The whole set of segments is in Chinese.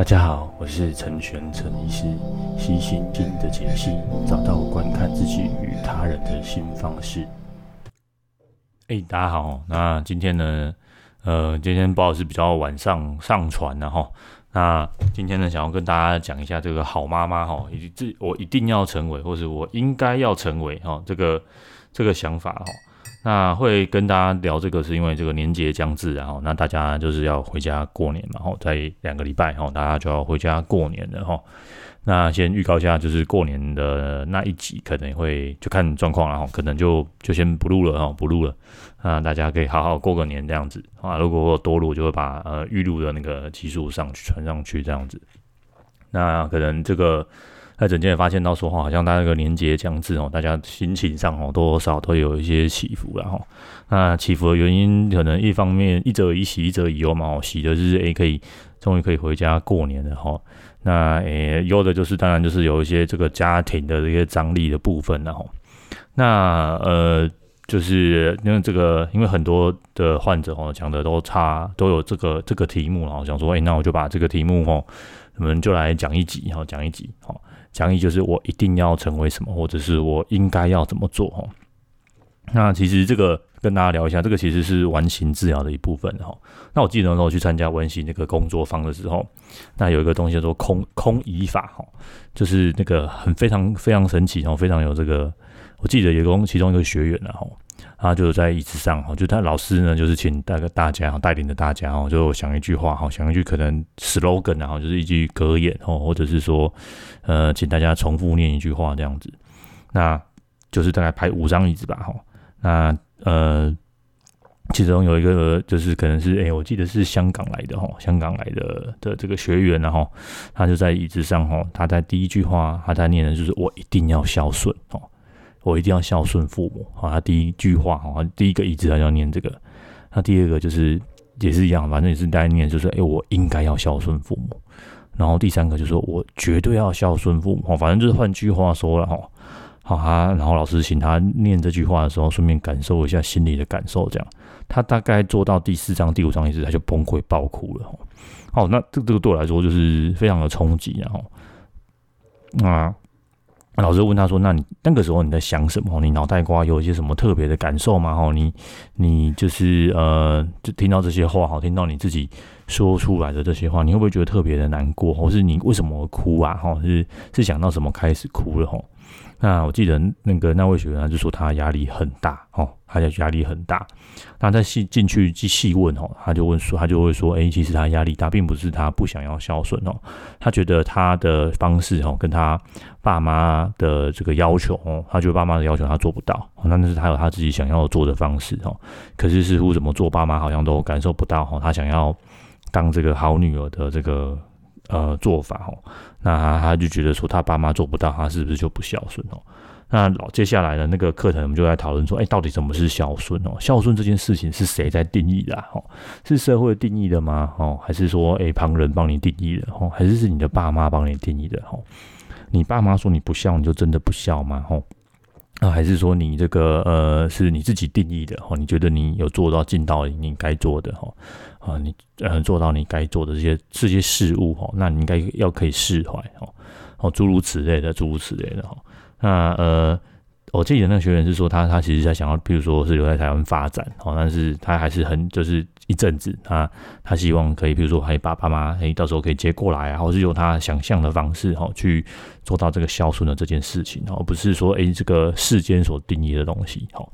大家好，我是陈玄陈医师，悉心经的解析，找到观看自己与他人的新方式。哎、大家好，那今天呢，呃，今天不好意思比较晚上上传了哈。那今天呢，想要跟大家讲一下这个好妈妈哈，以及这我一定要成为，或是我应该要成为哈，这个这个想法哈。那会跟大家聊这个，是因为这个年节将至，然后那大家就是要回家过年嘛，然后在两个礼拜哈，大家就要回家过年了哈。那先预告一下，就是过年的那一集可能会就看状况了哈，可能就就先不录了哈，不录了。那大家可以好好过个年这样子啊。如果我多录，就会把呃预录的那个集数上去传上去这样子。那可能这个。在诊间也发现到说哈，好像他那个年节将至哦，大家心情上哦多多少都有一些起伏了哈。那起伏的原因可能一方面一则以喜，一则以忧嘛。喜的就是诶可以终于可以回家过年了哈。那诶忧的就是当然就是有一些这个家庭的这些张力的部分了哈。那呃就是因为这个，因为很多的患者哦讲的都差都有这个这个题目，然后想说诶那我就把这个题目哦，我们就来讲一集，然后讲一集哈。讲义就是我一定要成为什么，或者是我应该要怎么做哈。那其实这个跟大家聊一下，这个其实是完形治疗的一部分哈。那我记得那时候去参加完形那个工作坊的时候，那有一个东西叫做空空椅法哈，就是那个很非常非常神奇，然后非常有这个，我记得有个其中一个学员然后。他就在椅子上哈，就他老师呢，就是请大个大家带领着大家哦，就想一句话哈，想一句可能 slogan 然后就是一句格言哦，或者是说呃，请大家重复念一句话这样子。那就是大概排五张椅子吧哈。那呃，其中有一个就是可能是哎、我记得是香港来的哈，香港来的的这个学员然后他就在椅子上哈，他在第一句话他在念的就是我一定要孝顺哦。我一定要孝顺父母啊！他第一句话哈，第一个椅子他要念这个。那第二个就是也是一样，反正也是在念，就是哎，我应该要孝顺父母。然后第三个就是说我绝对要孝顺父母。反正就是换句话说了哈，好哈。然后老师请他念这句话的时候，顺便感受一下心里的感受。这样，他大概做到第四章、第五章一直他就崩溃爆哭了。好，那这这个对我来说就是非常的冲击，然后啊。老师问他说：“那你那个时候你在想什么？你脑袋瓜有一些什么特别的感受吗？哈，你你就是呃，就听到这些话，哈，听到你自己说出来的这些话，你会不会觉得特别的难过？或是你为什么哭啊？哈，是是想到什么开始哭了？哈。”那我记得那个那位学员他就说他压力很大哦，他的压力很大。那在细进去去细问哦，他就问说，他就会说，哎，其实他压力大，并不是他不想要孝顺哦，他觉得他的方式哦，跟他爸妈的这个要求哦，他觉得爸妈的要求他做不到，那那是他有他自己想要做的方式哦。可是似乎怎么做，爸妈好像都感受不到哦，他想要当这个好女儿的这个。呃，做法哦，那他，他就觉得说他爸妈做不到，他是不是就不孝顺哦？那老接下来的那个课程，我们就在讨论说，哎，到底什么是孝顺哦？孝顺这件事情是谁在定义的？哦，是社会定义的吗？哦，还是说，哎，旁人帮你定义的？哦，还是是你的爸妈帮你定义的？哦，你爸妈说你不孝，你就真的不孝吗？哦。那还是说你这个呃是你自己定义的哈？你觉得你有做到尽到你该做的哈？啊，你呃做到你该做的这些这些事物哈？那你应该要可以释怀哈？哦，诸如此类的，诸如此类的哈。那呃。我记得那学员是说他他其实在想要，比如说是留在台湾发展，哦，但是他还是很就是一阵子，他他希望可以，比如说还把爸妈，哎，到时候可以接过来啊，或是用他想象的方式，哈，去做到这个孝顺的这件事情，哦不是说，哎，这个世间所定义的东西，哈。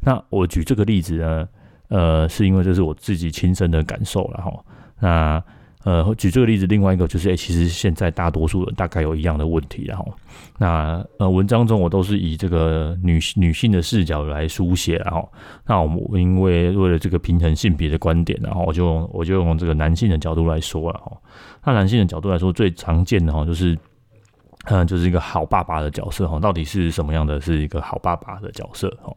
那我举这个例子呢，呃，是因为这是我自己亲身的感受了，哈。那。呃，举这个例子，另外一个就是，哎、其实现在大多数人大概有一样的问题，然后，那呃，文章中我都是以这个女性女性的视角来书写，然后，那我们因为为了这个平衡性别的观点，然后我就我就用这个男性的角度来说了，哈，那男性的角度来说，最常见的哈，就是，嗯，就是一个好爸爸的角色，哈，到底是什么样的是一个好爸爸的角色，哈，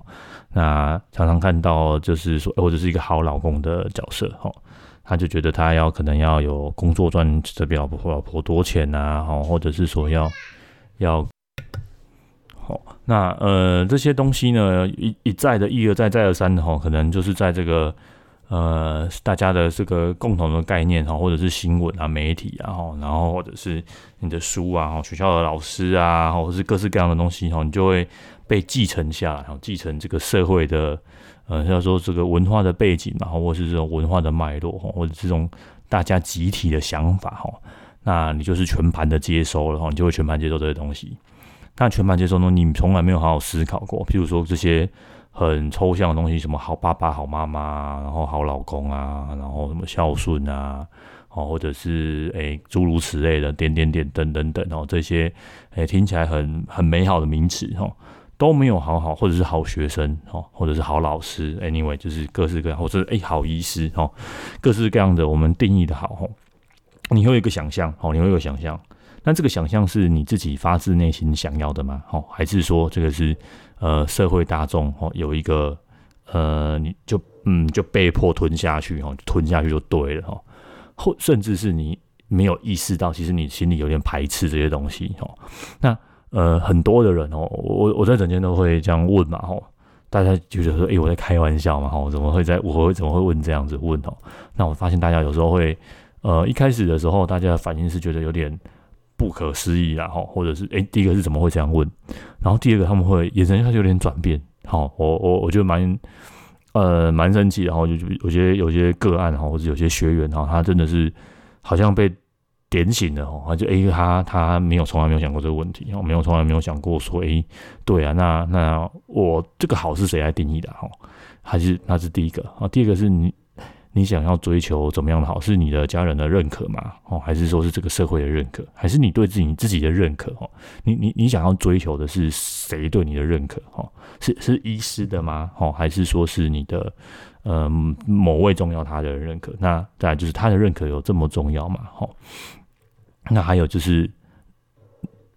那常常看到就是说，或者是一个好老公的角色，哈。他就觉得他要可能要有工作赚这比老婆老婆多钱呐，好，或者是说要要好，那呃这些东西呢一一再的一而再再而三的哈，可能就是在这个呃大家的这个共同的概念哈，或者是新闻啊、媒体啊，然后或者是你的书啊、学校的老师啊，或者是各式各样的东西哈，你就会被继承下来，然后继承这个社会的呃，要说这个文化的背景然后，或是这种文化的脉络，或者这种大家集体的想法哈，那你就是全盘的接收了哈，你就会全盘接受这些东西。但全盘接受呢，你从来没有好好思考过。譬如说这些很抽象的东西，什么好爸爸、好妈妈，然后好老公啊，然后什么孝顺啊，哦，或者是诶诸如此类的点点点等等等哦，这些诶听起来很很美好的名词哦，都没有好好，或者是好学生哦，或者是好老师，anyway 就是各式各样，或者诶好医师哦，各式各样的我们定义的好哦，你会有一个想象哦，你会有个想象。那这个想象是你自己发自内心想要的吗？哦，还是说这个是呃社会大众哦有一个呃你就嗯就被迫吞下去哦，吞下去就对了哦，或甚至是你没有意识到，其实你心里有点排斥这些东西哦。那呃很多的人哦，我我在整间都会这样问嘛哦，大家就觉得说，诶，我在开玩笑嘛，吼怎么会在我会怎么会问这样子问哦？那我发现大家有时候会呃一开始的时候，大家的反应是觉得有点。不可思议啊！哈，或者是诶、欸，第一个是怎么会这样问？然后第二个他们会眼神开始有点转变。好，我我我觉得蛮呃蛮生气。然后就有些有些个案哈，或者有些学员哈，他真的是好像被点醒了哦，就诶、欸，他他没有从来没有想过这个问题，我没有从来没有想过说诶、对啊，那那我这个好是谁来定义的哈？还是那是第一个啊？第二个是你。你想要追求怎么样的好？是你的家人的认可吗？哦，还是说是这个社会的认可？还是你对自己自己的认可？哦，你你你想要追求的是谁对你的认可？哦，是是医师的吗？哦，还是说是你的呃某位重要他的认可？那再来就是他的认可有这么重要吗？哦，那还有就是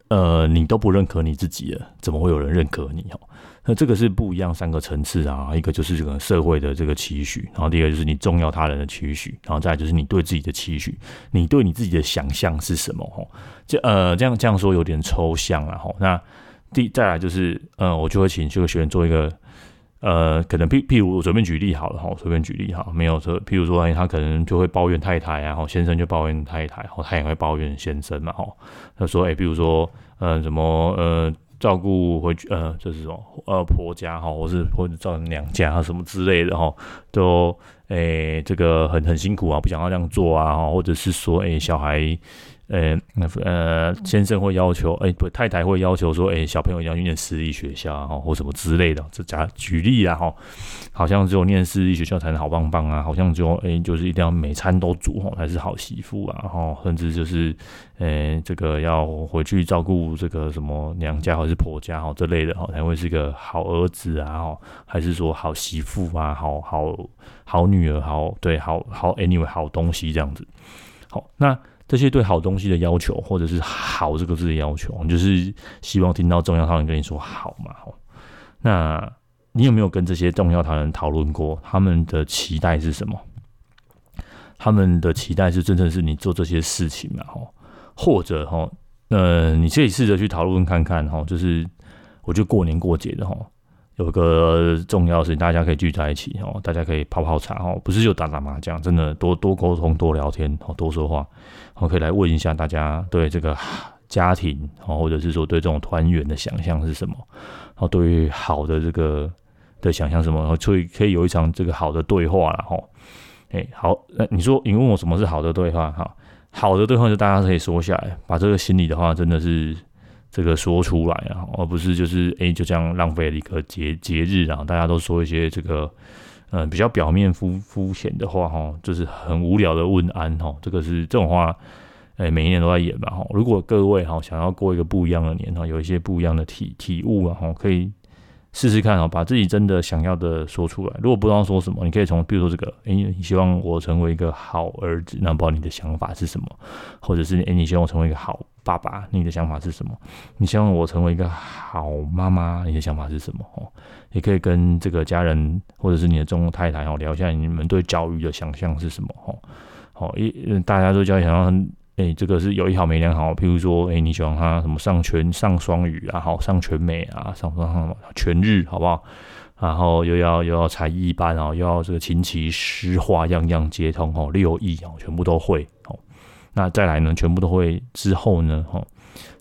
呃，你都不认可你自己了，怎么会有人认可你？哦？那这个是不一样三个层次啊，一个就是这个社会的这个期许，然后第二个就是你重要他人的期许，然后再来就是你对自己的期许，你对你自己的想象是什么？吼，这呃这样这样说有点抽象了吼。那第再来就是呃，我就会请这个学员做一个呃，可能譬譬如我随便举例好了哈，随便举例哈，没有说譬如说哎他可能就会抱怨太太啊，然后先生就抱怨太太，然后他也会抱怨先生嘛，哈，他说哎，比如说呃什么呃。照顾回去，呃，就是说，呃，婆家哈，或是或者照顾娘家啊什么之类的哈，都，诶、欸，这个很很辛苦啊，不想要这样做啊，或者是说，诶、欸，小孩。呃，呃，先生会要求，哎、不，太太会要求说，哎、小朋友要去念私立学校啊，或什么之类的。这假举例啊，哈，好像只有念私立学校才能好棒棒啊，好像就，哎、欸，就是一定要每餐都煮哦，才是好媳妇啊，哈，甚至就是，呃、这个要回去照顾这个什么娘家或是婆家哈，这类的哈，才会是个好儿子啊，哈，还是说好媳妇啊，好好好女儿，好对，好好 anyway 好东西这样子，好，那。这些对好东西的要求，或者是“好”这个字的要求，就是希望听到重要他人跟你说“好”嘛。那你有没有跟这些重要他人讨论过，他们的期待是什么？他们的期待是真正是你做这些事情嘛？哈，或者哈，呃，你可以试着去讨论看看哈。就是我觉得过年过节的哈。有个重要的事情，大家可以聚在一起哦，大家可以泡泡茶哦，不是就打打麻将，真的多多沟通、多聊天哦，多说话。我可以来问一下大家对这个家庭哦，或者是说对这种团圆的想象是什么？然后对于好的这个的想象什么？然后所以可以有一场这个好的对话了哈。哎，好，那你说你问我什么是好的对话哈？好的对话就大家可以说下来，把这个心里的话真的是。这个说出来啊，而不是就是哎，就这样浪费了一个节节日啊，大家都说一些这个嗯、呃、比较表面肤肤浅的话哈，就是很无聊的问安哈，这个是这种话，哎，每一年都在演吧哈。如果各位哈想要过一个不一样的年哈，有一些不一样的体体悟啊哈，可以。试试看啊，把自己真的想要的说出来。如果不知道说什么，你可以从，比如说这个，哎，你希望我成为一个好儿子，那不知道你的想法是什么？或者是，哎，你希望我成为一个好爸爸，你的想法是什么？你希望我成为一个好妈妈，你的想法是什么？哦，也可以跟这个家人或者是你的中太太哦聊一下，你们对教育的想象是什么？哦，好，一大家都教育想象。哎、这个是有一好没两好。譬如说，哎、你喜欢他什么上全上双语啊，好上全美啊，上上全日，好不好？然后又要又要才艺班哦，又要这个琴棋诗画样样皆通哦，六艺哦，全部都会哦。那再来呢，全部都会之后呢，哦，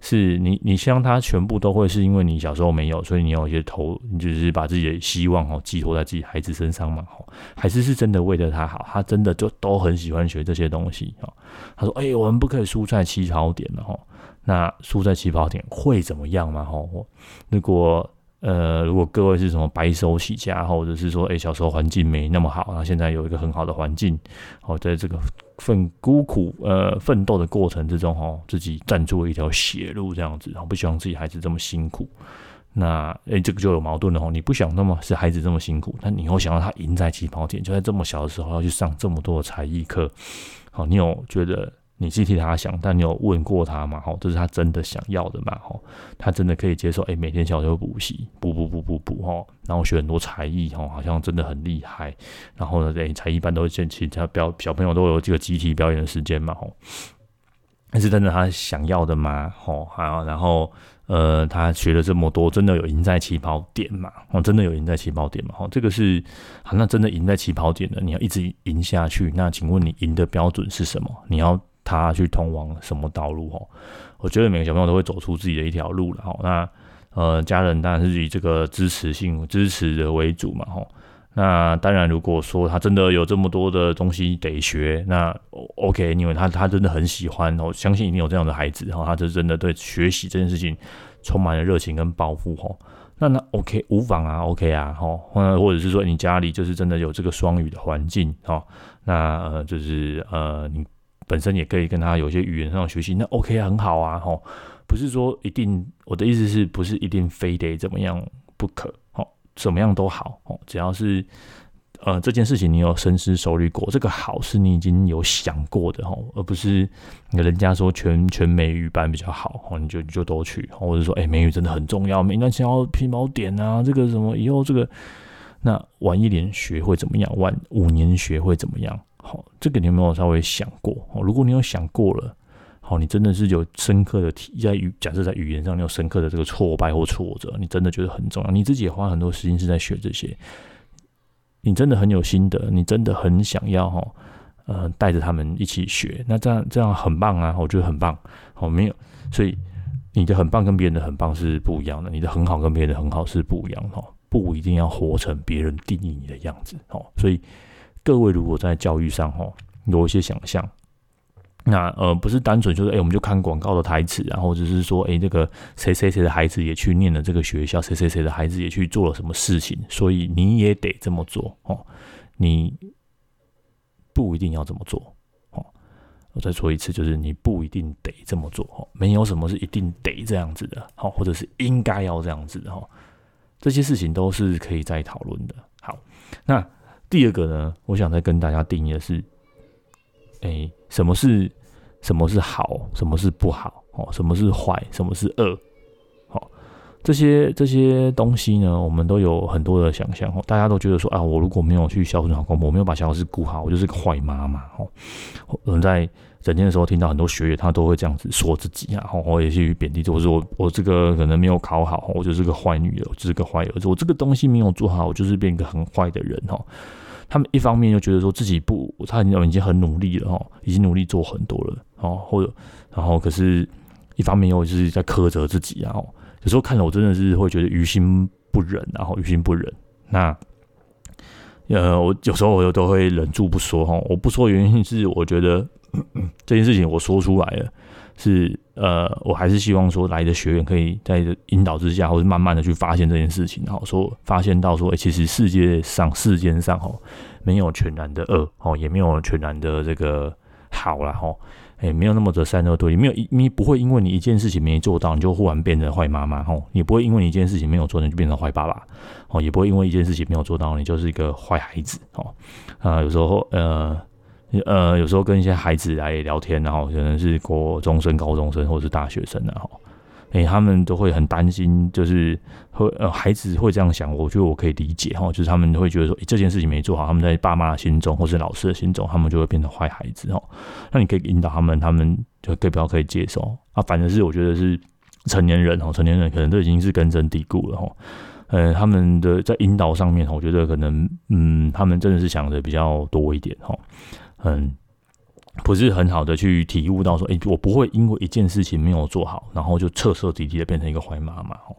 是你你希望他全部都会，是因为你小时候没有，所以你有一些投，你就是把自己的希望哦寄托在自己孩子身上嘛，哦，还是是真的为了他好，他真的就都很喜欢学这些东西哦。他说：“哎，我们不可以输在起跑点了哈。那输在起跑点会怎么样嘛？哈，如果。”呃，如果各位是什么白手起家，或者是说，哎，小时候环境没那么好，那现在有一个很好的环境，哦，在这个奋孤苦呃奋斗的过程之中，哦，自己站出了一条血路，这样子，然后不希望自己孩子这么辛苦，那哎，这个就有矛盾了哦，你不想那么是孩子这么辛苦，但你又想要他赢在起跑点，就在这么小的时候要去上这么多的才艺课，好，你有觉得？你是替他想，但你有问过他吗？吼，这是他真的想要的吗？吼，他真的可以接受？哎、每天小时候补习，补补补补补，吼，然后学很多才艺，吼，好像真的很厉害。然后呢，哎，才艺班都会其他表小朋友都有这个集体表演的时间嘛，吼。那是真的他想要的吗？吼，好，然后呃，他学了这么多，真的有赢在起跑点嘛？哦，真的有赢在起跑点嘛？吼，这个是好，那真的赢在起跑点的，你要一直赢下去。那请问你赢的标准是什么？你要？他去通往什么道路？哦，我觉得每个小朋友都会走出自己的一条路了。哦，那呃，家人当然是以这个支持性、支持的为主嘛。吼，那当然，如果说他真的有这么多的东西得学，那 OK，因为他他真的很喜欢，我相信一定有这样的孩子。哈，他就真的对学习这件事情充满了热情跟抱负。哦，那那 OK 无妨啊，OK 啊，哈，或者是说你家里就是真的有这个双语的环境，哈，那呃就是呃你。本身也可以跟他有些语言上学习，那 OK，很好啊，吼，不是说一定，我的意思是不是一定非得怎么样不可，吼，怎么样都好，哦，只要是呃这件事情你有深思熟虑过，这个好是你已经有想过的，吼，而不是人家说全全美语班比较好，吼，你就你就都去，或者说哎、美语真的很重要，每段想要皮毛点啊，这个什么以后这个那晚一年学会怎么样，晚五年学会怎么样？好，这个你有没有稍微想过？哦，如果你有想过了，好，你真的是有深刻的体在语，假设在语言上你有深刻的这个挫败或挫折，你真的觉得很重要，你自己也花很多时间是在学这些，你真的很有心得，你真的很想要哈，呃，带着他们一起学，那这样这样很棒啊，我觉得很棒。好，没有，所以你的很棒跟别人的很棒是不一样的，你的很好跟别人的很好是不一样的，不一定要活成别人定义你的样子，哦，所以。各位如果在教育上哈有一些想象，那呃不是单纯就是哎、我们就看广告的台词，然后只是说哎、欸、这个谁谁谁的孩子也去念了这个学校，谁谁谁的孩子也去做了什么事情，所以你也得这么做哦。你不一定要这么做哦。我再说一次，就是你不一定得这么做哦。没有什么是一定得这样子的，好，或者是应该要这样子的哈。这些事情都是可以再讨论的。好，那。第二个呢，我想再跟大家定义的是，哎、什么是什么是好，什么是不好，哦，什么是坏，什么是恶，好，这些这些东西呢，我们都有很多的想象哦，大家都觉得说啊，我如果没有去孝顺好公婆，我没有把小孩子顾好，我就是个坏妈妈，哦，我们在整天的时候听到很多学员，他都会这样子说自己啊，哦我也去贬低，我说我我这个可能没有考好，我就是个坏女儿，我就是个坏儿子，我这个东西没有做好，我就是变一个很坏的人，哦。他们一方面又觉得说自己不，他已经很努力了哈，已经努力做很多了哦，或者然后可是，一方面又就是在苛责自己，然后有时候看了我真的是会觉得于心不忍，然后于心不忍。那呃，我有时候我又都会忍住不说哈，我不说原因是我觉得 这件事情我说出来了。是呃，我还是希望说来的学员可以在引导之下，或是慢慢的去发现这件事情，然后说发现到说，哎，其实世界上世间上哦，没有全然的恶哦，也没有全然的这个好了哈，哎，没有那么的善恶对立，没有一你不会因为你一件事情没做到，你就忽然变成坏妈妈哦，也不会因为你一件事情没有做，你就变成坏爸爸哦，也不会因为一件事情没有做到，你就是一个坏孩子哦，啊，有时候呃。呃，有时候跟一些孩子来聊天，然后可能是国中生、高中生或者是大学生，然后，诶，他们都会很担心，就是会呃，孩子会这样想，我觉得我可以理解哈，就是他们会觉得说，这件事情没做好，他们在爸妈的心中或是老师的心中，他们就会变成坏孩子哈。那你可以引导他们，他们就可以比较可以接受啊。反正是我觉得是成年人哈，成年人可能都已经是根深蒂固了哈。呃，他们的在引导上面，我觉得可能，嗯，他们真的是想的比较多一点，哈，嗯，不是很好的去体悟到说，哎，我不会因为一件事情没有做好，然后就彻彻底底的变成一个坏妈妈，哦。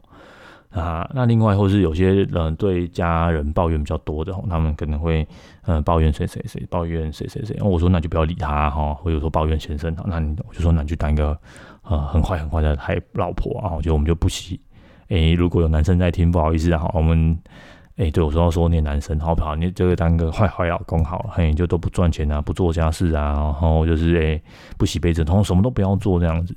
啊，那另外或是有些人对家人抱怨比较多的，他们可能会嗯抱怨谁谁谁，抱怨谁谁谁。我说那就不要理他哈，或者说抱怨先生，那你我就说那你就当一个呃很坏很坏的坏老婆啊。我觉得我们就不喜。诶，如果有男生在听，不好意思哈，我们诶对我说说你男生好不好？你这个当个坏坏老公好了，嘿，就都不赚钱啊，不做家事啊，然后就是诶不洗杯子，然后什么都不要做这样子。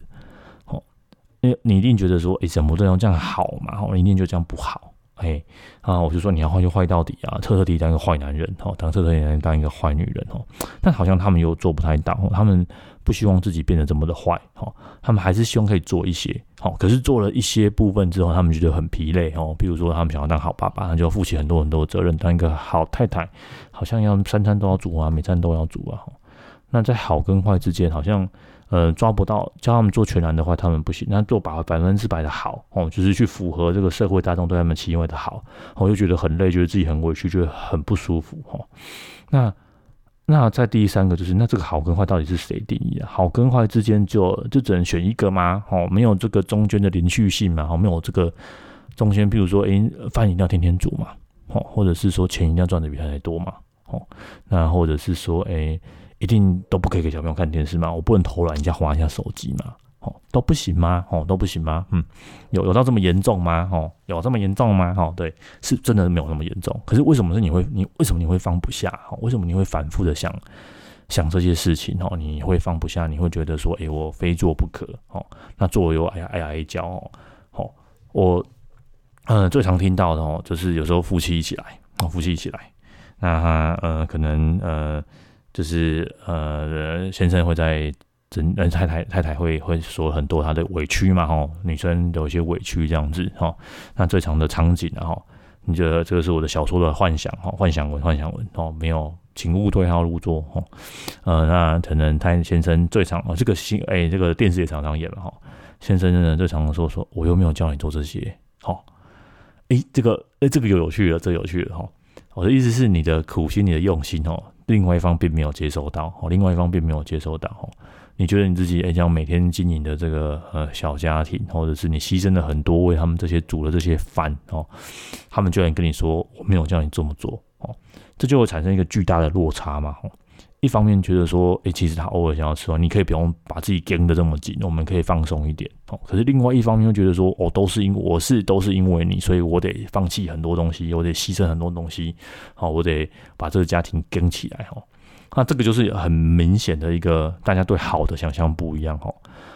你你一定觉得说，哎，怎么这样这样好嘛？我一定就这样不好，哎啊，我就说你要坏就坏到底啊，彻彻底底当一个坏男人哦，当彻彻底底当一个坏女人哦。但好像他们又做不太到，他们不希望自己变得这么的坏哦，他们还是希望可以做一些哦。可是做了一些部分之后，他们觉得很疲累哦。比如说他们想要当好爸爸，他就要负起很多很多的责任，当一个好太太，好像要三餐都要煮啊，每餐都要煮啊。那在好跟坏之间，好像。呃，抓不到，叫他们做全然的话，他们不行。那做百百分之百的好哦，就是去符合这个社会大众对他们期望的好，我就觉得很累，觉得自己很委屈，觉得很不舒服哈。那那在第三个就是，那这个好跟坏到底是谁定义的？好跟坏之间就就只能选一个吗？哦，没有这个中间的连续性嘛？哦，没有这个中间，譬如说，诶、饭一定要天天煮嘛？哦，或者是说钱一定要赚的比他还多嘛？哦，那或者是说，诶、一定都不可以给小朋友看电视吗？我不能偷懒人家滑一下手机吗？哦，都不行吗？哦，都不行吗？嗯，有有到这么严重吗？哦，有这么严重吗？哦，对，是真的没有那么严重。可是为什么是你会你为什么你会放不下？哦，为什么你会反复的想想这些事情？哦，你会放不下，你会觉得说，哎，我非做不可。哦，那做又哎呀哎呀哎叫哦。哦，我嗯最常听到的哦，就是有时候夫妻一起来，哦，夫妻一起来，那他呃可能呃。就是呃，先生会在真，呃，太太太太会会说很多他的委屈嘛，吼，女生有一些委屈这样子，哈。那最长的场景，然后你觉得这个是我的小说的幻想，哈，幻想文，幻想文，哦，没有，请勿对号入座，哈。呃，那可能他先生最长，哦，这个新，哎，这个电视也常常演了，哈。先生呢最常说说，我又没有叫你做这些，好，哎，这个，哎，这个有有趣了，这有趣了，哈。我的意思是，你的苦心，你的用心，哦。另外一方并没有接收到，哦，另外一方并没有接收到，哦，你觉得你自己诶，这样每天经营的这个呃小家庭，或者是你牺牲了很多为他们这些煮了这些饭，哦，他们居然跟你说我没有叫你这么做，哦，这就会产生一个巨大的落差嘛，哦。一方面觉得说，诶，其实他偶尔想要吃饭，你可以不用把自己盯得这么紧，我们可以放松一点哦。可是另外一方面又觉得说，哦，都是因我是都是因为你，所以我得放弃很多东西，我得牺牲很多东西，好，我得把这个家庭跟起来哈。那这个就是很明显的一个大家对好的想象不一样哈。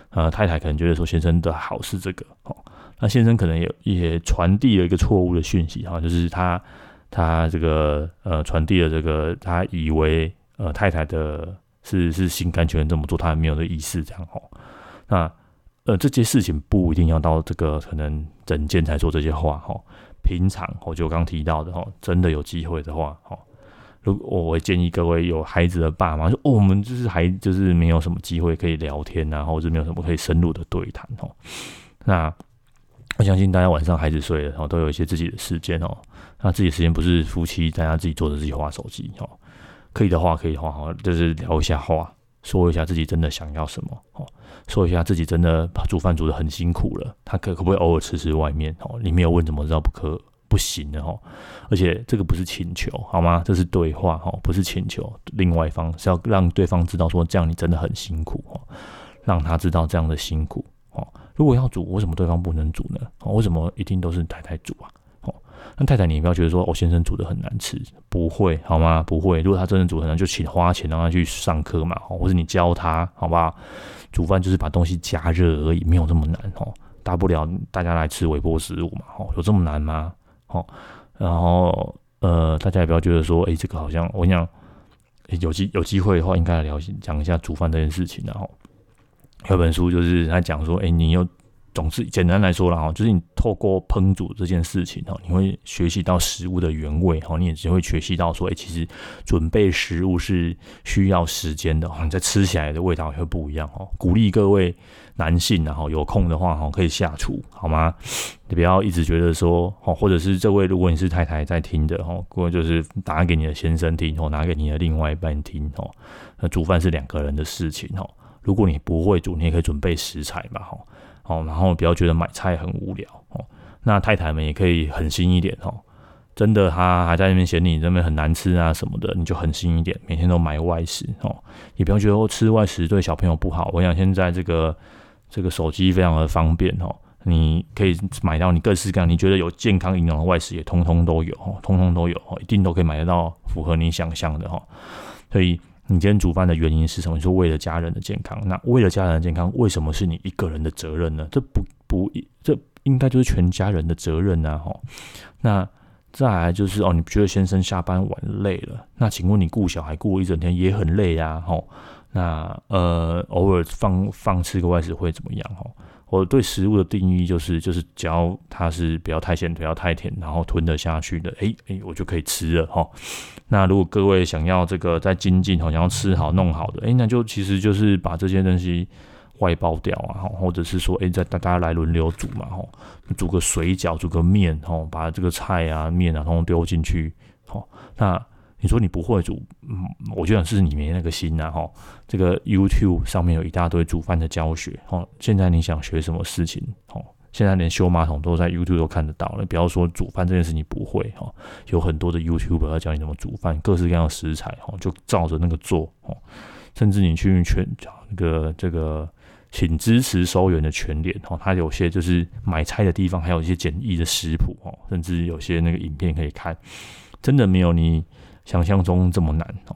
呃，太太可能觉得说先生的好是这个，哦，那先生可能也也传递了一个错误的讯息哈，就是他他这个呃传递了这个他以为。呃，太太的是是心甘情愿这么做，他还没有这意思，这样哦。那呃，这些事情不一定要到这个可能整间才说这些话哦。平常我就刚提到的哈，真的有机会的话哦，如果我会建议各位有孩子的爸妈，就、哦、我们就是还就是没有什么机会可以聊天啊，或者没有什么可以深入的对谈哦。那我相信大家晚上孩子睡了，然后都有一些自己的时间哦。那自己时间不是夫妻大家自己坐着自己划手机哦。可以的话，可以的话，哈，就是聊一下话，说一下自己真的想要什么，哦，说一下自己真的煮饭煮得很辛苦了，他可可不可以偶尔吃吃外面，哦，你没有问怎么知道不可不行的，哈，而且这个不是请求，好吗？这是对话，哈，不是请求，另外一方是要让对方知道说这样你真的很辛苦，哈，让他知道这样的辛苦，哦，如果要煮，为什么对方不能煮呢？哦，为什么一定都是太太煮啊？那太太，你不要觉得说我先生煮的很难吃，不会好吗？不会。如果他真的煮很难，就请花钱让他去上课嘛，或者你教他，好不好？煮饭就是把东西加热而已，没有这么难哦。大不了大家来吃微波食物嘛，哦，有这么难吗？哦，然后呃，大家也不要觉得说，哎，这个好像我跟你讲，有机有机会的话，应该来聊讲一下煮饭这件事情。然后有本书就是他讲说，哎，你又。总之简单来说了哈，就是你透过烹煮这件事情哈，你会学习到食物的原味哈，你也只会学习到说，哎，其实准备食物是需要时间的哈，你在吃起来的味道也会不一样哦。鼓励各位男性然后有空的话哈，可以下厨好吗？你不要一直觉得说哦，或者是这位如果你是太太在听的哈，或者就是打给你的先生听哦拿给你的另外一半听哦，那煮饭是两个人的事情哦。如果你不会煮，你也可以准备食材嘛，哈，哦，然后不要觉得买菜很无聊，哦，那太太们也可以狠心一点，哦，真的，他还在那边嫌你这边很难吃啊什么的，你就狠心一点，每天都买外食，哦，也不要觉得吃外食对小朋友不好。我想现在这个这个手机非常的方便，哦，你可以买到你各式各样你觉得有健康营养的外食，也通通都有，哦，通通都有，哦，一定都可以买得到符合你想象的，哈，所以。你今天煮饭的原因是什么？你说为了家人的健康，那为了家人的健康，为什么是你一个人的责任呢？这不不，这应该就是全家人的责任呐！吼，那再来就是哦，你不觉得先生下班晚累了，那请问你顾小孩顾一整天也很累呀？吼，那呃，偶尔放放吃个外食会怎么样？吼。我对食物的定义就是，就是只要它是不要太咸，不要太甜，然后吞得下去的，诶诶，我就可以吃了哈。那如果各位想要这个在精进，好想要吃好弄好的，诶，那就其实就是把这些东西外包掉啊，或者是说，诶，再大家来轮流煮嘛，哈，煮个水饺，煮个面，吼，把这个菜啊、面啊，通通丢进去，吼，那。你说你不会煮，嗯，我觉得是你没那个心呐，哈。这个 YouTube 上面有一大堆煮饭的教学，哈。现在你想学什么事情，哈，现在连修马桶都在 YouTube 都看得到了。不要说煮饭这件事你不会，哈，有很多的 YouTuber 要教你怎么煮饭，各式各样的食材，哈，就照着那个做，哈。甚至你去全那个这个，请支持收员的全脸，哈，它有些就是买菜的地方，还有一些简易的食谱，哈，甚至有些那个影片可以看，真的没有你。想象中这么难哦，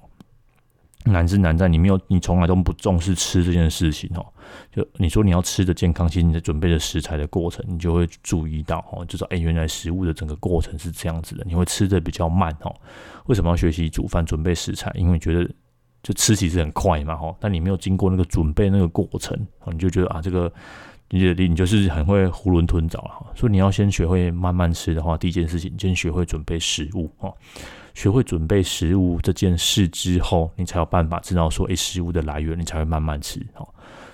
难是难在你没有，你从来都不重视吃这件事情哦。就你说你要吃的健康，其实你在准备的食材的过程，你就会注意到哦，就说哎，原来食物的整个过程是这样子的，你会吃的比较慢哦。为什么要学习煮饭准备食材？因为觉得就吃其实很快嘛哈，但你没有经过那个准备那个过程，你就觉得啊，这个你你你就是很会囫囵吞枣哈。所以你要先学会慢慢吃的话，第一件事情，先学会准备食物哦。学会准备食物这件事之后，你才有办法知道说，诶，食物的来源，你才会慢慢吃。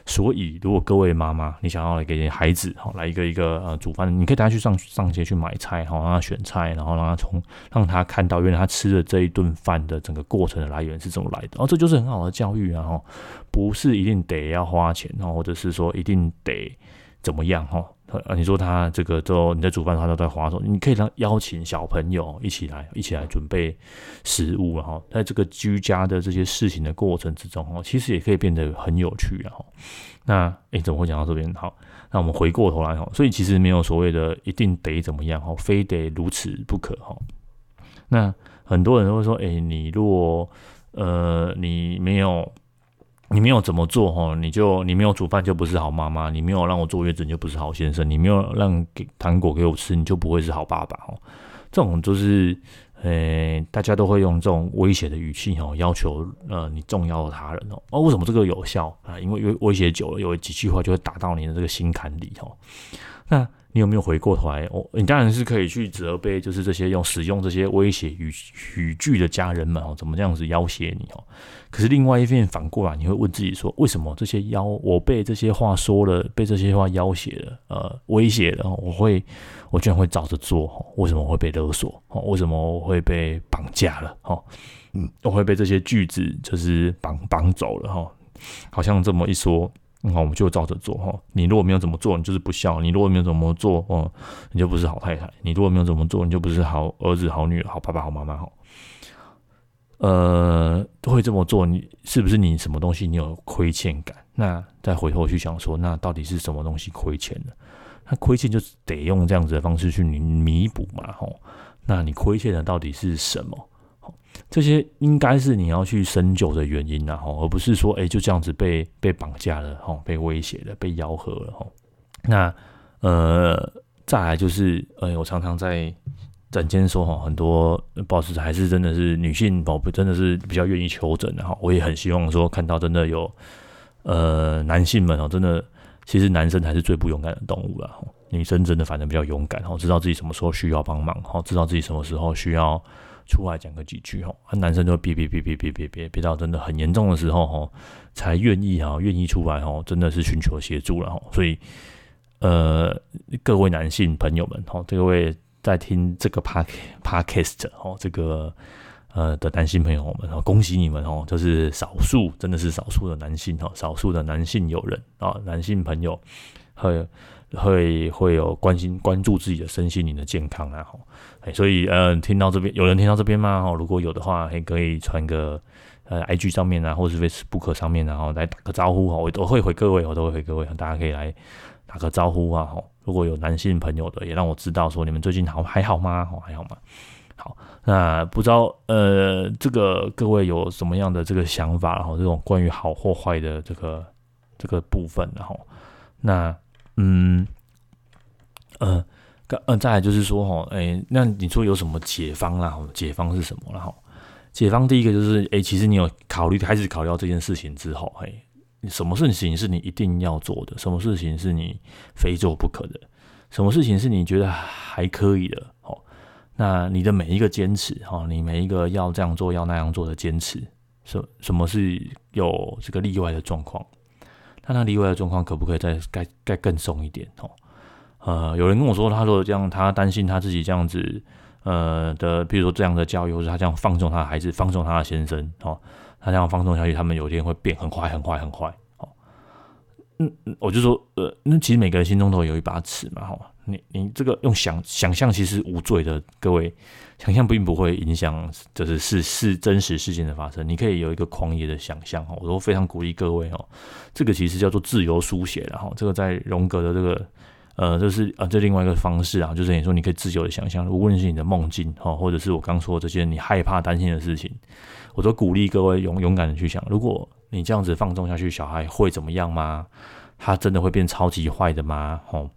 所以，如果各位妈妈，你想要来给孩子，哈来一个一个呃煮饭，你可以带他去上上街去买菜，哈让他选菜，然后让他从让他看到原来他吃的这一顿饭的整个过程的来源是怎么来的。哦，这就是很好的教育啊！哈，不是一定得要花钱，或者是说一定得怎么样，哈。啊，你说他这个都你在煮饭，他都在滑手，你可以让邀请小朋友一起来，一起来准备食物，然后在这个居家的这些事情的过程之中，哦，其实也可以变得很有趣，然后那诶，怎么会讲到这边？好，那我们回过头来，哈，所以其实没有所谓的一定得怎么样，哈，非得如此不可，哈。那很多人都会说，诶，你若呃，你没有。你没有怎么做哈，你就你没有煮饭就不是好妈妈，你没有让我坐月子你就不是好先生，你没有让给糖果给我吃你就不会是好爸爸哦。这种就是呃，大家都会用这种威胁的语气哦，要求呃你重要的他人哦。哦，为什么这个有效啊？因为威威胁久了，有几句话就会打到你的这个心坎里哦。那你有没有回过头来哦？你当然是可以去责备，就是这些用使用这些威胁语语句的家人们哦，怎么这样子要挟你哦？可是另外一边反过来，你会问自己说：为什么这些要我被这些话说了，被这些话要挟了，呃，威胁了，我会，我居然会照着做？为什么我会被勒索？哦为什么我会被绑架了？哈，嗯，我会被这些句子就是绑绑走了？哈，好像这么一说，好我们就照着做。哈，你如果没有怎么做，你就是不孝；你如果没有怎么做，哦，你就不是好太太；你如果没有怎么做，你就不是好儿子、好女儿、好爸爸、好妈妈。哈。呃，都会这么做，你是不是你什么东西你有亏欠感？那再回头去想说，那到底是什么东西亏欠了？那亏欠就得用这样子的方式去弥补嘛，吼。那你亏欠的到底是什么？这些应该是你要去深究的原因啊，吼，而不是说，哎，就这样子被被绑架了，吼，被威胁了，被吆喝了，吼。那呃，再来就是，呃，我常常在。诊间说哈，很多 boss 还是真的是女性宝贝，真的是比较愿意求诊的哈。我也很希望说看到真的有呃男性们哦，真的其实男生才是最不勇敢的动物了，女生真的反正比较勇敢，哦，知道自己什么时候需要帮忙，哦，知道自己什么时候需要出来讲个几句，哦，男生就憋憋憋憋憋憋憋憋到真的很严重的时候，哦，才愿意哈，愿意出来，哦，真的是寻求协助了，哦，所以，呃，各位男性朋友们，哦，各位在听这个 Park Podcast，哦，这个。呃的男性朋友们，哦，恭喜你们哦，就是少数，真的是少数的男性哦，少数的男性友人啊，男性朋友会会会有关心关注自己的身心灵的健康啊，吼，所以呃，听到这边有人听到这边吗？哦，如果有的话，也可以传个呃 IG 上面啊，或是 Facebook 上面，然后来打个招呼哈，我都会回各位，我都会回各位，大家可以来打个招呼啊，吼，如果有男性朋友的，也让我知道说你们最近好还好吗？哦，还好吗？好，那不知道呃，这个各位有什么样的这个想法，然后这种关于好或坏的这个这个部分，然后那嗯呃，呃再来就是说哈，哎，那你说有什么解方啦？解方是什么？然后解方第一个就是，哎，其实你有考虑开始考虑到这件事情之后，哎，什么事情是你一定要做的？什么事情是你非做不可的？什么事情是你觉得还可以的？哦。那你的每一个坚持，哈，你每一个要这样做、要那样做的坚持，什什么是有这个例外的状况？那他离外的状况可不可以再该该更松一点？哦，呃，有人跟我说，他说这样，他担心他自己这样子，呃的，比如说这样的教育，或者他这样放纵他的孩子，放纵他的先生，哦，他这样放纵下去，他们有一天会变很坏、很坏、很坏。哦，嗯，我就说，呃，那其实每个人心中都有一把尺嘛，哈。你你这个用想想象其实无罪的，各位想象并不会影响，就是是是真实事件的发生。你可以有一个狂野的想象哈，我都非常鼓励各位哦。这个其实叫做自由书写，然后这个在荣格的这个呃，就是啊，这另外一个方式啊，就是你说你可以自由的想象，无论是你的梦境哈，或者是我刚说的这些你害怕担心的事情，我都鼓励各位勇勇敢的去想，如果你这样子放纵下去，小孩会怎么样吗？他真的会变超级坏的吗？哦，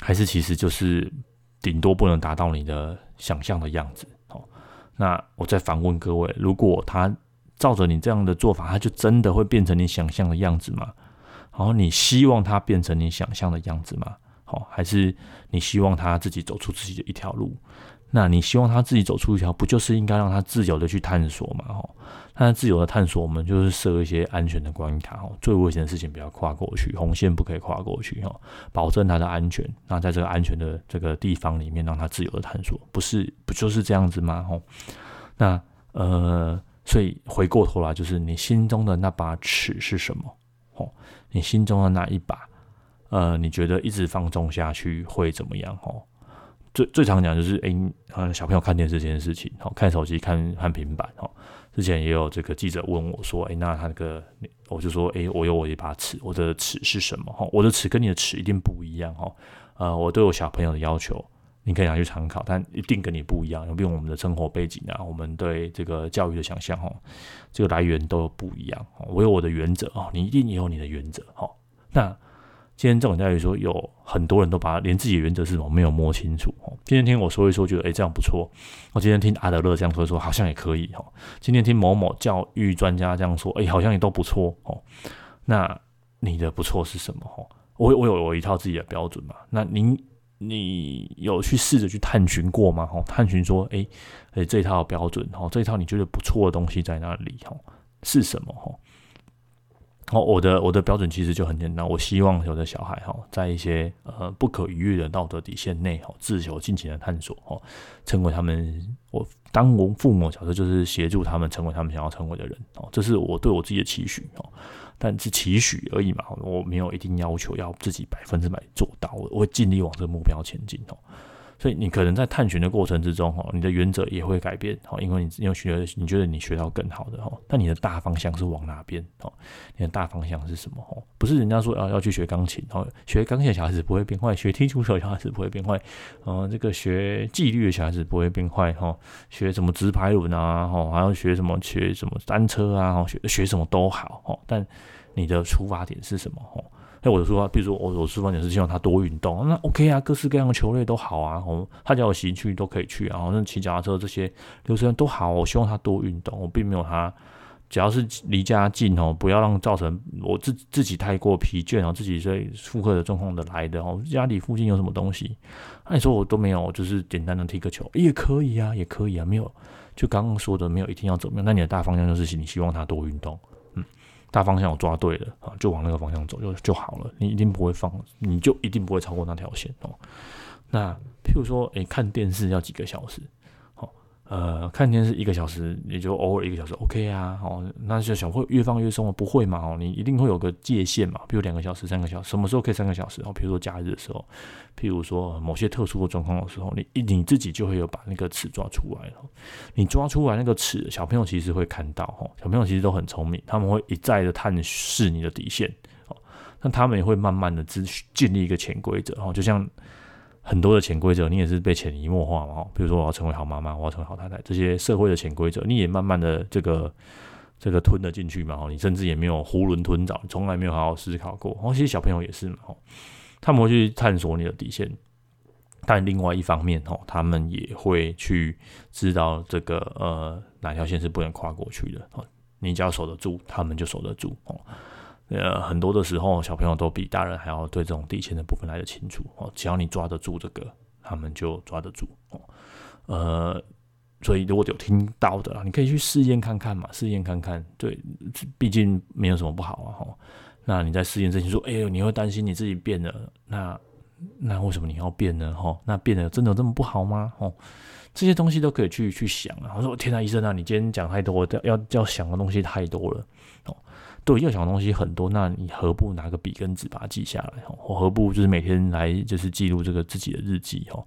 还是其实就是顶多不能达到你的想象的样子？哦，那我再反问各位：如果他照着你这样的做法，他就真的会变成你想象的样子吗？然后你希望他变成你想象的样子吗？好，还是你希望他自己走出自己的一条路？那你希望他自己走出一条，不就是应该让他自由的去探索嘛？哈，他自由的探索，我们就是设一些安全的关卡，哈，最危险的事情不要跨过去，红线不可以跨过去，哈，保证他的安全。那在这个安全的这个地方里面，让他自由的探索，不是不就是这样子吗？哈，那呃，所以回过头来，就是你心中的那把尺是什么？哦，你心中的那一把，呃，你觉得一直放纵下去会怎么样？吼。最最常讲就是，哎、欸，呃，小朋友看电视这件事情，好，看手机、看看平板，哈。之前也有这个记者问我说，哎、那他那个，我就说，哎、我有我一把尺，我的尺是什么？哈，我的尺跟你的尺一定不一样，哈。呃，我对我小朋友的要求，你可以拿去参考，但一定跟你不一样，因为我们的生活背景啊，我们对这个教育的想象，哈，这个来源都不一样。我有我的原则，哦，你一定也有你的原则，哈。那。今天这种教育说，有很多人都把连自己的原则是什么没有摸清楚。哦今天听我说一说，觉得诶这样不错。我今天听阿德勒这样说一说，好像也可以哈。今天听某某教育专家这样说，诶好像也都不错哦。那你的不错是什么？哈，我我有我一套自己的标准嘛。那您你有去试着去探寻过吗？哈，探寻说，诶诶这套标准哈，这套你觉得不错的东西在哪里？哈，是什么？哈。哦，我的我的标准其实就很简单，我希望有的小孩哈，在一些呃不可逾越的道德底线内哈，自由尽情的探索哈，成为他们我当我父母的角色就是协助他们成为他们想要成为的人哦，这是我对我自己的期许哦，但是期许而已嘛，我没有一定要求要自己百分之百做到，我会尽力往这个目标前进哦。所以你可能在探寻的过程之中，哈，你的原则也会改变，哈，因为你因为学，你觉得你学到更好的，哈，但你的大方向是往哪边，哈，你的大方向是什么，哈，不是人家说要要去学钢琴，哈，学钢琴的小孩子不会变坏，学踢足球小孩子不会变坏，嗯，这个学纪律的小孩子不会变坏，哈，学什么直排轮啊，哈，还要学什么学什么单车啊，哈，学学什么都好，哈，但你的出发点是什么，哈？那我的说，比如说我我出发点是希望他多运动，那 OK 啊，各式各样的球类都好啊，我他只要有兴趣都可以去啊，那骑脚踏车这些，留学生都好，我希望他多运动，我并没有他只要是离家近哦，不要让造成我自自己太过疲倦哦，自己在负荷的状况的来的哦。家里附近有什么东西？那你说我都没有，就是简单的踢个球也可以啊，也可以啊，没有。就刚刚说的，没有一定要怎么样。那你的大方向就是你希望他多运动，大方向我抓对了啊，就往那个方向走就就好了。你一定不会放，你就一定不会超过那条线哦。那譬如说，诶，看电视要几个小时？呃，看电视一个小时，也就偶尔一个小时，OK 啊，哦，那就想会越放越松，不会嘛？哦，你一定会有个界限嘛，比如两个小时、三个小时，什么时候可以三个小时？哦，比如说假日的时候，譬如说某些特殊的状况的时候，你你自己就会有把那个尺抓出来了。你抓出来那个尺，小朋友其实会看到，哦，小朋友其实都很聪明，他们会一再的探视你的底线，哦，那他们也会慢慢的自建立一个潜规则，哦，就像。很多的潜规则，你也是被潜移默化嘛？比如说我要成为好妈妈，我要成为好太太，这些社会的潜规则，你也慢慢的这个这个吞了进去嘛？你甚至也没有囫囵吞枣，从来没有好好思考过。哦，其实小朋友也是嘛，他们会去探索你的底线，但另外一方面，哦，他们也会去知道这个呃哪条线是不能跨过去的。哦，你只要守得住，他们就守得住。哦。呃，很多的时候，小朋友都比大人还要对这种底线的部分来得清楚哦。只要你抓得住这个，他们就抓得住哦。呃，所以如果有听到的啦，你可以去试验看看嘛，试验看看。对，毕竟没有什么不好啊。哈，那你在试验之前说，哎呦，你会担心你自己变了，那那为什么你要变呢？哈，那变得真的有这么不好吗？哦，这些东西都可以去去想啊。我说，天哪，医生啊，你今天讲太多，要要想的东西太多了。对，要想的东西很多，那你何不拿个笔跟纸把它记下来？我何不就是每天来就是记录这个自己的日记？哦，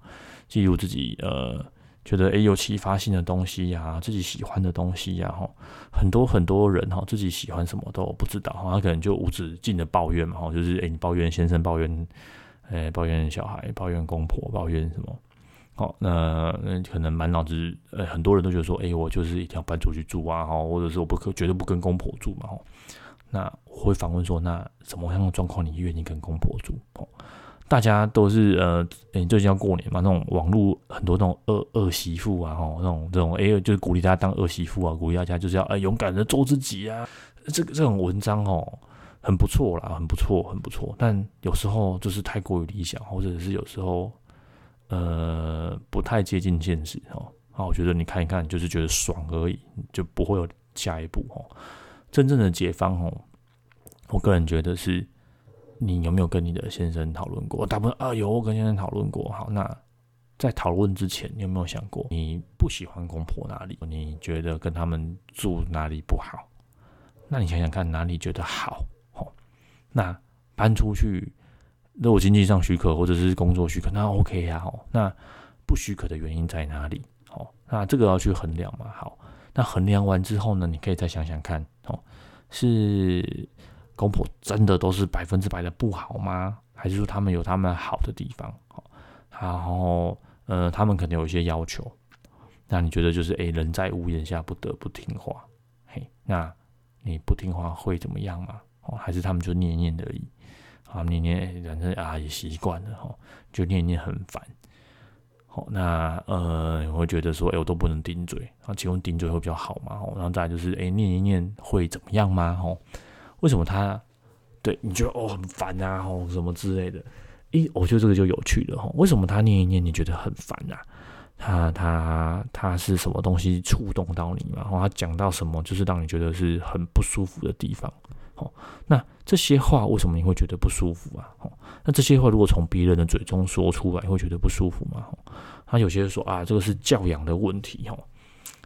记录自己呃觉得诶有启发性的东西呀，自己喜欢的东西呀，哈，很多很多人哈自己喜欢什么都不知道，他可能就无止境的抱怨嘛，哈，就是诶你抱怨先生，抱怨诶抱怨小孩，抱怨公婆，抱怨什么？好，那那可能满脑子呃很多人都觉得说，诶我就是一定要搬出去住啊，哈，或者是我不可绝对不跟公婆住嘛，哈。那我会反问说，那什么样的状况你愿意跟公婆住？大家都是呃，你最近要过年嘛，那种网络很多那种恶恶媳妇啊，吼，那种这种哎，就是鼓励大家当恶媳妇啊，鼓励大家就是要哎勇敢的做自己啊，这个这种文章哦，很不错啦，很不错，很不错。但有时候就是太过于理想，或者是有时候呃不太接近现实哦。啊，我觉得你看一看，就是觉得爽而已，就不会有下一步哦。真正的解放哦，我个人觉得是，你有没有跟你的先生讨论过？大部分啊有，我跟先生讨论过。好，那在讨论之前，你有没有想过，你不喜欢公婆哪里？你觉得跟他们住哪里不好？那你想想看，哪里觉得好？好，那搬出去，如果经济上许可或者是工作许可，那 OK 呀。哦，那不许可的原因在哪里？好，那这个要去衡量嘛。好。那衡量完之后呢，你可以再想想看，是公婆真的都是百分之百的不好吗？还是说他们有他们好的地方？哦，然后呃，他们可能有一些要求，那你觉得就是诶，人在屋檐下不得不听话，嘿，那你不听话会怎么样嘛？哦，还是他们就念念而已，啊，念念反正啊也习惯了哈，就念念很烦。好，那呃，我会觉得说，哎、我都不能顶嘴，啊，请问顶嘴会比较好吗？然后再就是，哎、念一念会怎么样吗？吼，为什么他对你觉得哦很烦啊？吼，什么之类的？咦，我觉得这个就有趣了。吼，为什么他念一念你觉得很烦啊？他他他是什么东西触动到你嘛？然后他讲到什么，就是让你觉得是很不舒服的地方？好，那这些话为什么你会觉得不舒服啊？哦，那这些话如果从别人的嘴中说出来，会觉得不舒服吗？哦他有些人说啊，这个是教养的问题，哦，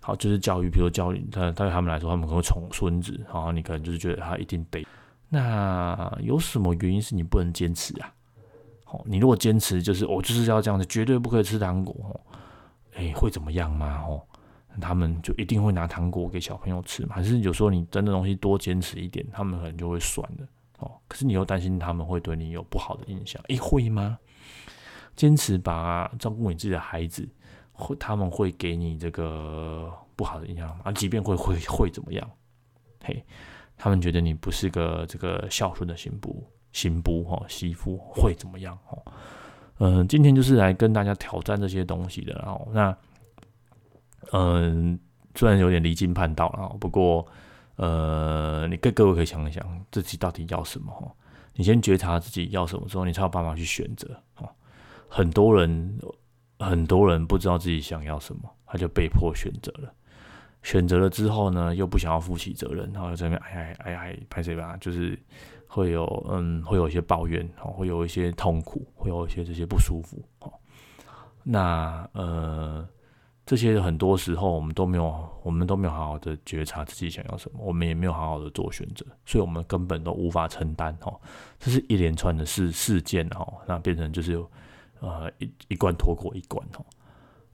好，就是教育，比如教育他，对他们来说，他们可能会宠孙子，然后你可能就是觉得他一定得。那有什么原因是你不能坚持啊？好，你如果坚持，就是我就是要这样子，绝对不可以吃糖果，哎，会怎么样吗？哦。他们就一定会拿糖果给小朋友吃嘛？还是有时候你真的东西多坚持一点，他们可能就会算了哦。可是你又担心他们会对你有不好的印象，诶，会吗？坚持把照顾你自己的孩子，会他们会给你这个不好的印象吗？即便会会会怎么样？嘿，他们觉得你不是个这个孝顺的新妇，新妇哈媳妇会怎么样？哦，嗯，今天就是来跟大家挑战这些东西的，然后那。嗯，虽然有点离经叛道了，不过，呃，你各各位可以想一想自己到底要什么哈。你先觉察自己要什么之后，你才有办法去选择哦。很多人很多人不知道自己想要什么，他就被迫选择了。选择了之后呢，又不想要负起责任，然后在那边哎哎哎哎拍谁吧，就是会有嗯，会有一些抱怨哦，会有一些痛苦，会有一些这些不舒服哦。那呃。这些很多时候我们都没有，我们都没有好好的觉察自己想要什么，我们也没有好好的做选择，所以我们根本都无法承担哈。这是一连串的事事件哦，那变成就是呃一一关拖过一关哈。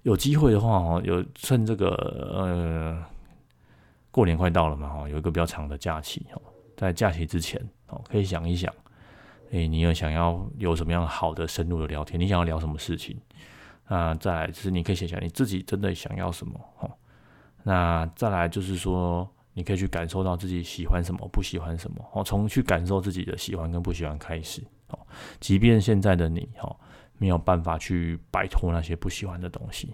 有机会的话哈，有趁这个呃过年快到了嘛哈，有一个比较长的假期哈，在假期之前哦，可以想一想，诶，你有想要有什么样好的深入的聊天？你想要聊什么事情？那再来就是你可以写下你自己真的想要什么哈。那再来就是说，你可以去感受到自己喜欢什么，不喜欢什么哦。从去感受自己的喜欢跟不喜欢开始哦。即便现在的你哈没有办法去摆脱那些不喜欢的东西，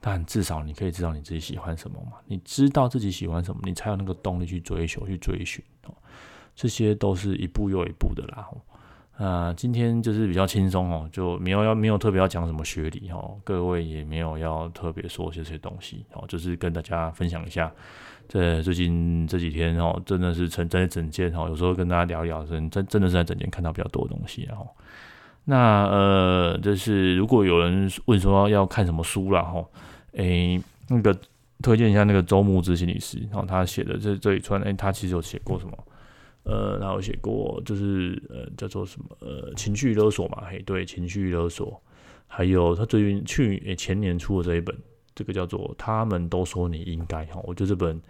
但至少你可以知道你自己喜欢什么嘛。你知道自己喜欢什么，你才有那个动力去追求、去追寻哦。这些都是一步又一步的啦。啊，今天就是比较轻松哦，就没有要没有特别要讲什么学理哦，各位也没有要特别说这些东西哦，就是跟大家分享一下，这最近这几天哦，真的是曾在诊间哦，有时候跟大家聊一聊，真真真的是在诊间看到比较多的东西哦。那呃，就是如果有人问说要看什么书了哈，诶，那个推荐一下那个周牧之心理师，然后他写的这这一串，诶，他其实有写过什么？呃，然后写过，就是呃，叫做什么呃，情绪勒索嘛，嘿，对，情绪勒索。还有他最近去诶前年出的这一本，这个叫做《他们都说你应该》哈，我觉得这本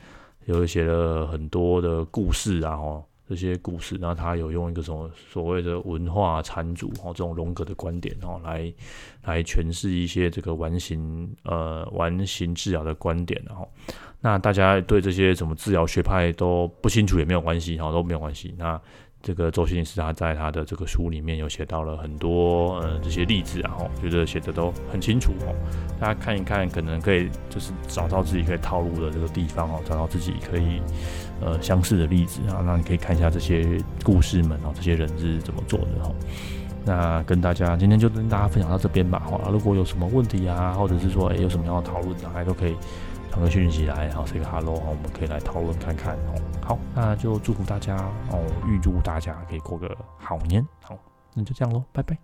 有写了很多的故事啊，哈，这些故事，然后他有用一个什么所谓的文化参组哈，这种荣格的观点哈，来来诠释一些这个完形呃完形治疗的观点，然后。那大家对这些什么治疗学派都不清楚也没有关系哈，都没有关系。那这个周心理师他在他的这个书里面有写到了很多呃这些例子，然后觉得写的都很清楚哦。大家看一看，可能可以就是找到自己可以套路的这个地方哦，找到自己可以呃相似的例子啊。那你可以看一下这些故事们哦，这些人是怎么做的哈。那跟大家今天就跟大家分享到这边吧。好，如果有什么问题啊，或者是说诶有什么要讨论，大家都可以。传个讯息来，然后 say 个 hello，我们可以来讨论看看哦。好，那就祝福大家哦，预祝大家可以过个好年。好，那就这样喽，拜拜。